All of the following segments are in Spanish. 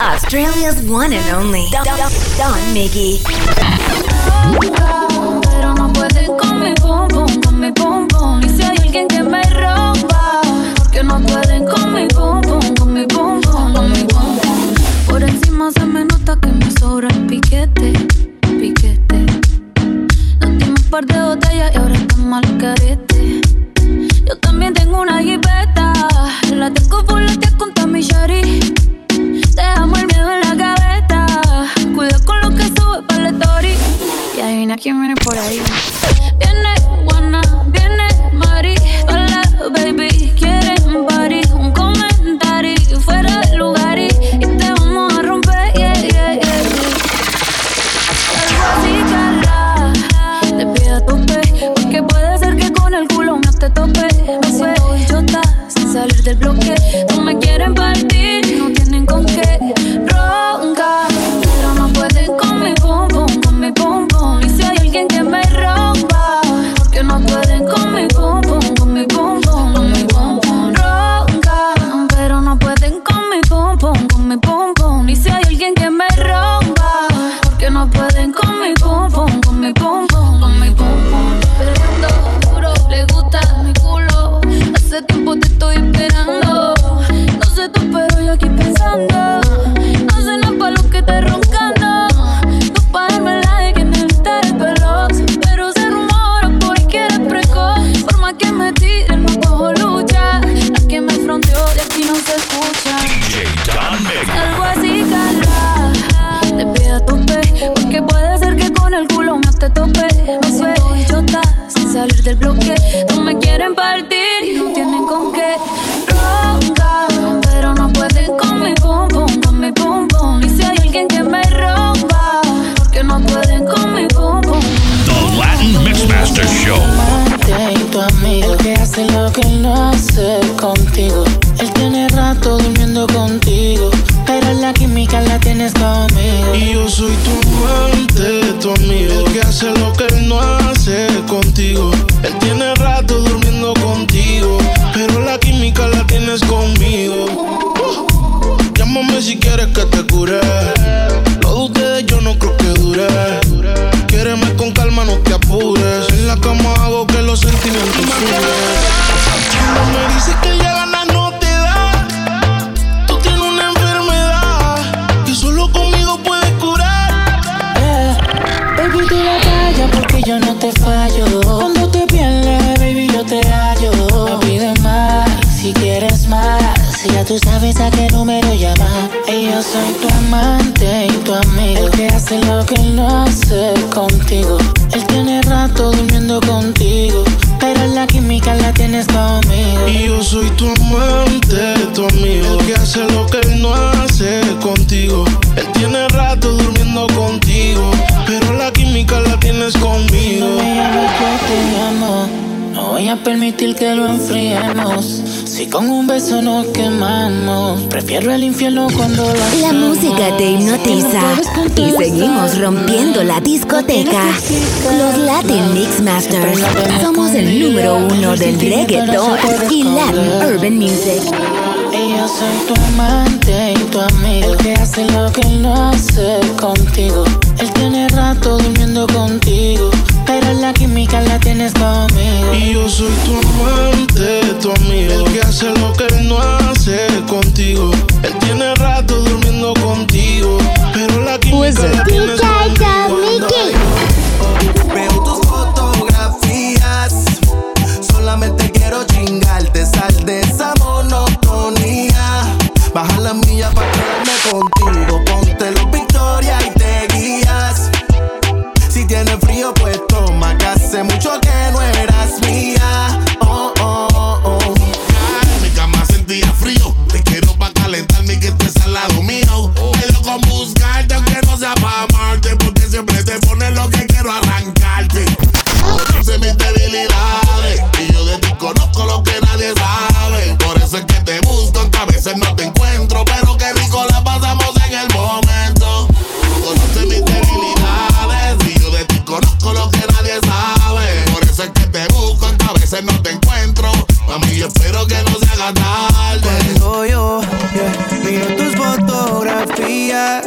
Australia's one and only Don, Don, Don Miggy. Con mi. Y si hay alguien que me no pueden con mi con mi. Por encima se me nota que me sobra piquete, piquete. Yo también tengo una jipeta, la tengo la. Dejamos el miedo en la gaveta. Cuidado con lo que sube para la story. Y adivina quién viene por ahí. Viene Juana, viene Mari. Hola, baby, quieren party. Un comentario fuera de lugar y, y te vamos a romper. Yeah, yeah, yeah. Algo así, cara. Te pido a tope. Porque puede ser que con el culo no te tope. Me siento yo sin salir del bloque. permitir que lo enfriemos. Si con un beso nos quemamos, prefiero el infierno cuando lo hacemos. La música te hipnotiza y seguimos rompiendo la discoteca. Los Latin Mix Masters. Somos el número uno del reggaeton y Latin Urban Music. Yo soy tu amante y tu amigo, el que hace lo que no hace contigo. Él tiene rato durmiendo contigo. La química la tienes conmigo. Y yo soy tu amante, tu amigo. El que hace lo que él no hace contigo. Él tiene rato durmiendo contigo. Pero la química la tienes conmigo. Pues no te encuentro. Mami, yo espero que no se haga tarde. Cuando yo yeah, miro tus fotografías,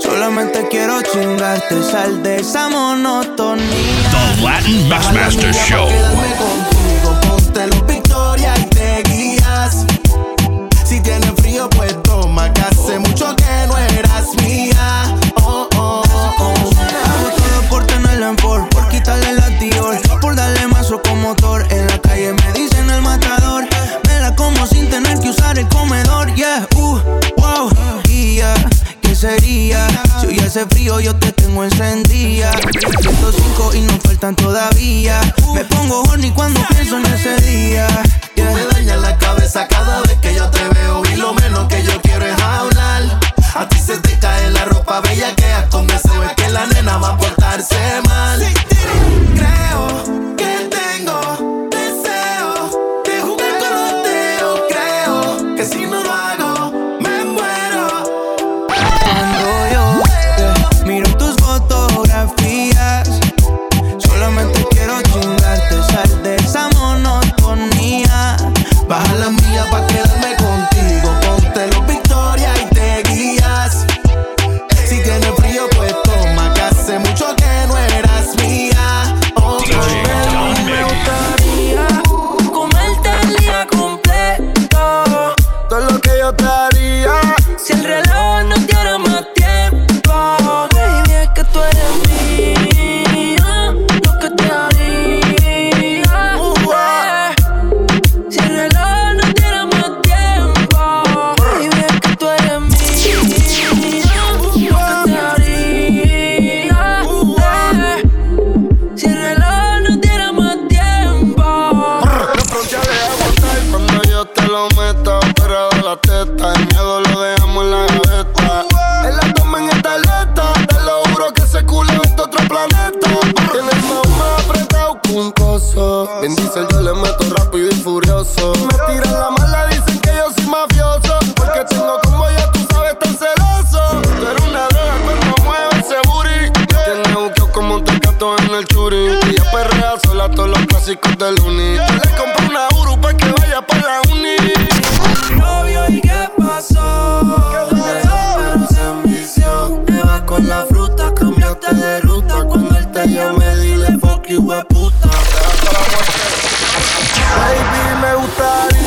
solamente quiero chingarte, sal de esa monotonía. The Latin Bassmaster Show. hace frío, yo te tengo encendida. 105 y no faltan todavía. Me pongo horny cuando pienso en ese día. Yeah. Me daña la cabeza cada en el churi. Ella perrea pues sola todos los clásicos del uni. Yo le compré una Uru pa' que vaya pa' la uni. Novio, ¿y qué pasó? Vas con la fruta, cambiaste de ruta. Cuando él te llame, dile fuck you, puta. Baby, me gustaría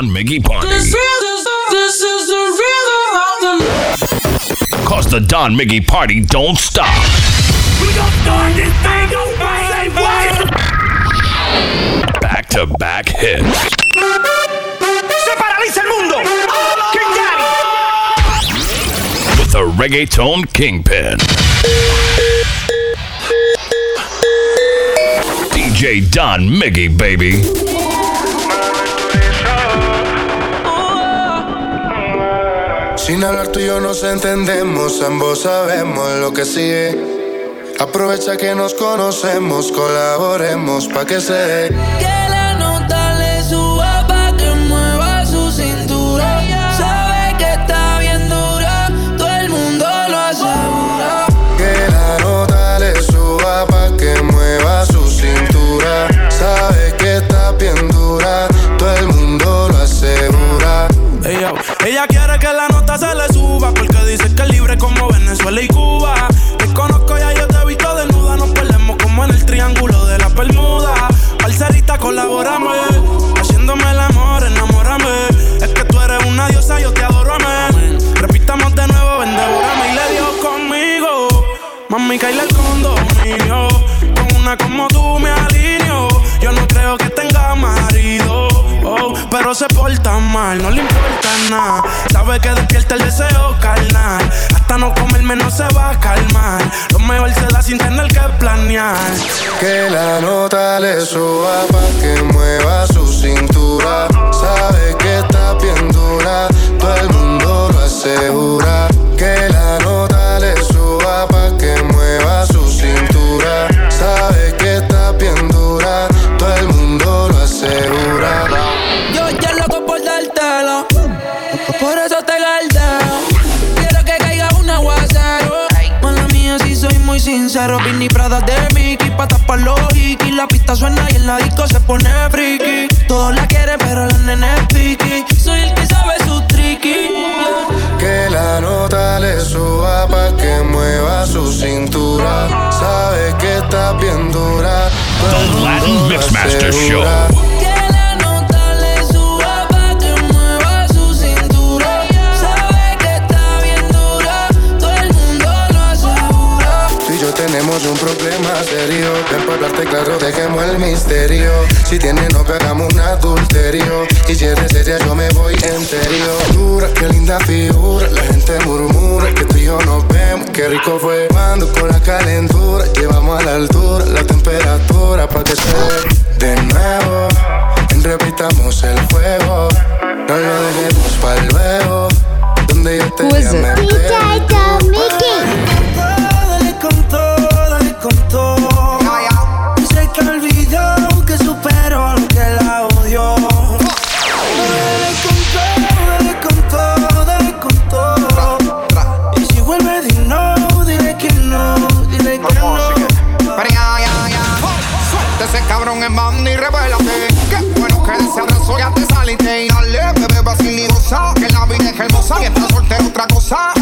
John Miggy Party. This is, this is the rhythm of the... Cause the Don Miggy Party don't stop. We gon' start this thing Back-to-back hits. Se paraliza el mundo. King Daddy. With a reggaeton kingpin. DJ Don Miggy, baby. Sin hablar tú y yo nos entendemos, ambos sabemos lo que sigue. Aprovecha que nos conocemos, colaboremos pa' que se dé. Venezuela y Cuba. Te conozco ya, yo te he visto desnuda. Nos perdemos como en el triángulo de la Bermuda. Parcerita, colaborame. Haciéndome el amor, enamórame. Es que tú eres una diosa, yo te adoro, amén. Repitamos de nuevo, vendévorame. Y le dio conmigo. Mami, caíle el condominio. Con una como tú me alineo. Yo no creo que tenga marido. Oh, pero se porta mal, no le importa nada. Sabe que despierta el deseo carnal no comerme no se va a calmar. Lo mejor se da sin tener que planear. Que la nota le suba pa' que mueva su cintura. Sabe que está bien dura, todo el mundo lo asegura. serio. Y si eres seria yo me voy en serio. Dura, qué linda figura. La gente murmura que tú y yo nos vemos. Qué rico fue cuando con la calentura Llevamos a la altura. La temperatura Pa' que te de nuevo. Repitamos el juego. No lo dejemos para luego. Donde yo te llame que gozan. Y para soltero otra cosa.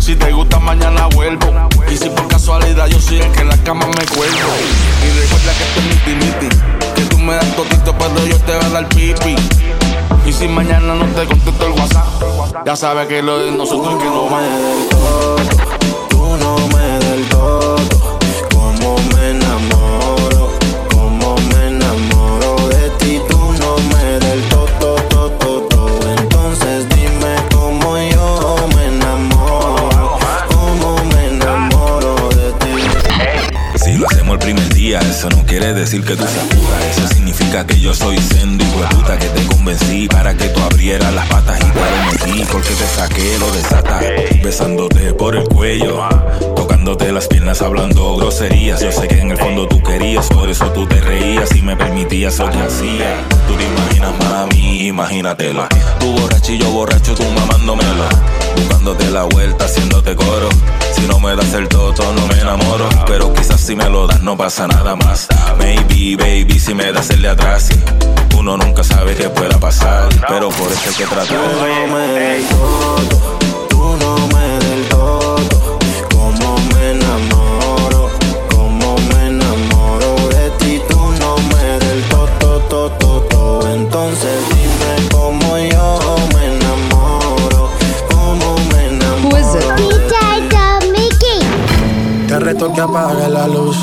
Si te gusta mañana vuelvo. Y si por casualidad yo soy el que en la cama me cuelgo. Y recuerda que esto es miti miti Que tú me das todito pero yo te voy a dar pipi. Y si mañana no te contesto el WhatsApp Ya sabes que lo de nosotros es que no va ustedes. Decir que tú seas puta. Eso significa que yo soy sendo de puta que te convencí para que tú abrieras las patas y te metí porque te saqué lo desata. Besándote por el cuello, tocándote las piernas, hablando groserías. Yo sé que en el fondo tú querías, por eso tú te reías y me permitías lo que hacía. Tú te imaginas, mami, imagínatelo. Tú borrachillo, borracho, tú mamándomelo. Buscándote la vuelta, haciéndote coro. Si no me das el toto, no me enamoro. Pero quizás si me lo das, no pasa nada más. Baby, si me das el de atrás. sí. Uno nunca sabe qué pueda pasar. Pero por eso hay que tratar. Tú no me del todo, tú no me Reto que apagues la luz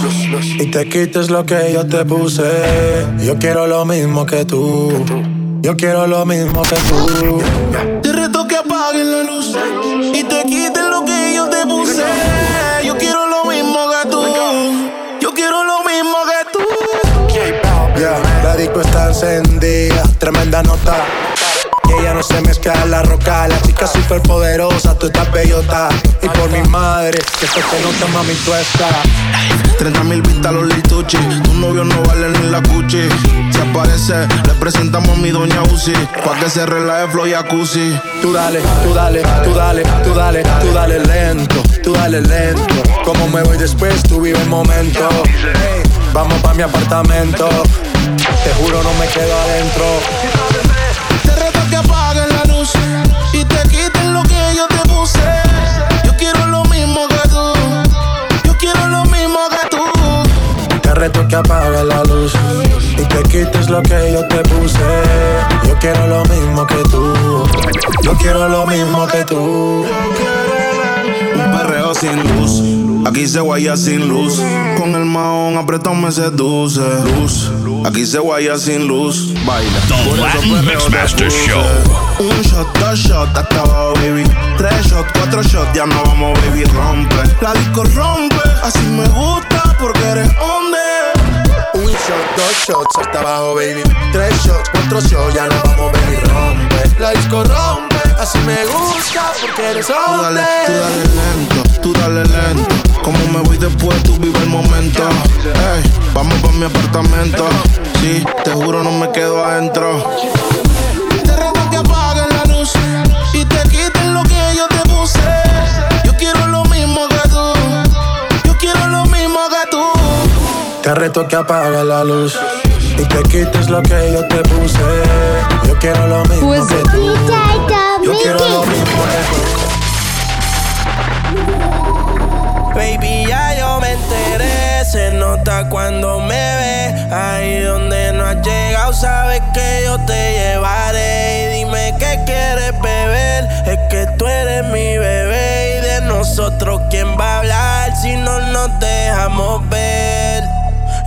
y te quites lo que yo te puse. Yo quiero lo mismo que tú. Yo quiero lo mismo que tú. Te reto que apagues la luz y te quites lo que yo te puse. Yo quiero lo mismo que tú. Yo quiero lo mismo que tú. Ya, la disco está encendida, tremenda nota. Que ella no se mezcla en la roca, la chica súper poderosa, tú estás bellota. Y por mi madre, que esto te nota, mami, tú estás. 30 mil vistas los lituchi Tu novio no vale ni la cuchi Se aparece, le presentamos a mi doña Uzi Pa' que se relaje flow jacuzzi Tú dale, tú dale, tú dale, tú dale, tú dale lento, tú dale lento. Como me voy después, tú vive el momento. Vamos pa' mi apartamento. Te juro, no me quedo adentro. Que apagues la luz y te quites lo que yo te puse. Yo quiero lo mismo que tú. Yo quiero lo mismo que tú. Un perreo sin luz. Aquí se guaya sin luz. Con el maón apretado me seduce. Luz. Aquí se guaya sin luz. Baila. The Latin Mixmaster. Show. Un shot, dos shots, hasta abajo, baby. Tres shots, cuatro shots, ya no vamos, baby, rompe. La disco rompe. Así me gusta porque eres hombre Un shot, dos shots, hasta abajo, baby. Tres shots, cuatro shots, ya nos vamos, baby, rompe. La disco rompe, así me gusta porque eres hombre. Tú dale, tú dale lento, que apagues la luz y te quites lo que yo te puse. Yo quiero lo mismo que tú. Yo quiero lo mismo que tú. Baby, ya yo me enteré. Se nota cuando me ve. Ahí donde no has llegado, sabes que yo te llevaré. Y dime qué quieres beber. Es que tú eres mi bebé. Y de nosotros, ¿quién va a hablar si no nos dejamos ver?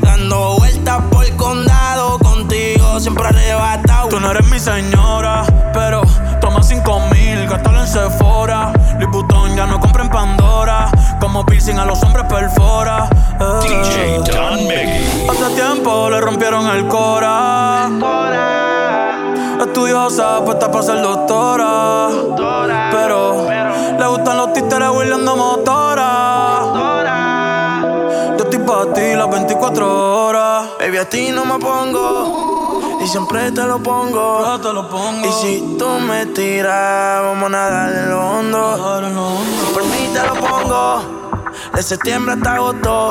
Dando vueltas por el condado. Contigo siempre arrebatado. Tú no eres mi señora, pero toma cinco mil, gástalo en Sephora. Louis Vuitton ya no compra en Pandora. Como piercing a los hombres perfora. Eh. DJ Don Miggy. Hace tiempo le rompieron el cora. Estudiosa, puesta para ser doctora. Pero le gustan los títeres huirleando motora. 24 horas. Baby, a ti no me pongo. Y siempre te lo pongo. Ya te lo pongo. Y si tú me tiras, vamos a nadar en lo hondo. Por mí te lo pongo. De septiembre hasta agosto.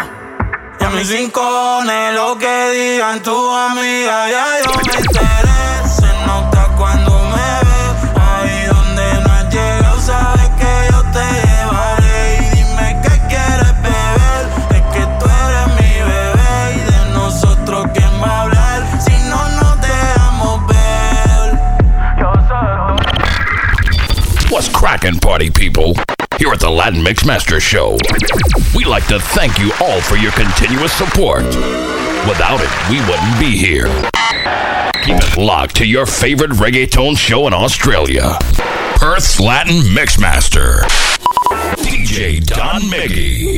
Y a mis rincones, lo que digan tu amiga, ya yo me enteré. Sé What's crackin', party people? Here at the Latin Mixmaster Show, we like to thank you all for your continuous support. Without it, we wouldn't be here. Keep it locked to your favorite reggaeton show in Australia, Perth's Latin Mixmaster, DJ Don Miggy.